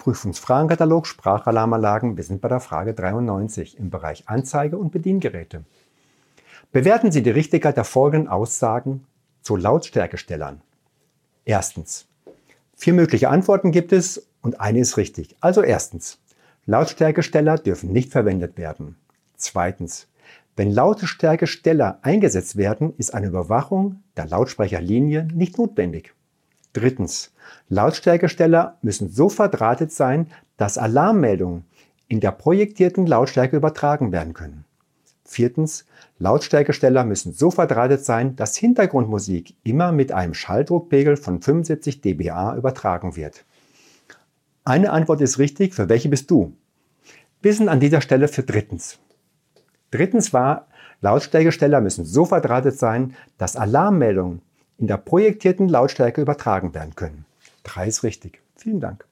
Prüfungsfragenkatalog Sprachalarmanlagen. Wir sind bei der Frage 93 im Bereich Anzeige und Bediengeräte. Bewerten Sie die Richtigkeit der folgenden Aussagen zu Lautstärkestellern. Erstens. Vier mögliche Antworten gibt es und eine ist richtig. Also erstens. Lautstärkesteller dürfen nicht verwendet werden. Zweitens. Wenn Lautstärkesteller eingesetzt werden, ist eine Überwachung der Lautsprecherlinie nicht notwendig. Drittens. Lautstärkesteller müssen so verdrahtet sein, dass Alarmmeldungen in der projektierten Lautstärke übertragen werden können. Viertens. Lautstärkesteller müssen so verdrahtet sein, dass Hintergrundmusik immer mit einem Schalldruckpegel von 75 dBA übertragen wird. Eine Antwort ist richtig, für welche bist du? Wir sind an dieser Stelle für drittens. Drittens war, Lautstärkesteller müssen so verdrahtet sein, dass Alarmmeldungen in der projektierten Lautstärke übertragen werden können. Drei richtig. Vielen Dank.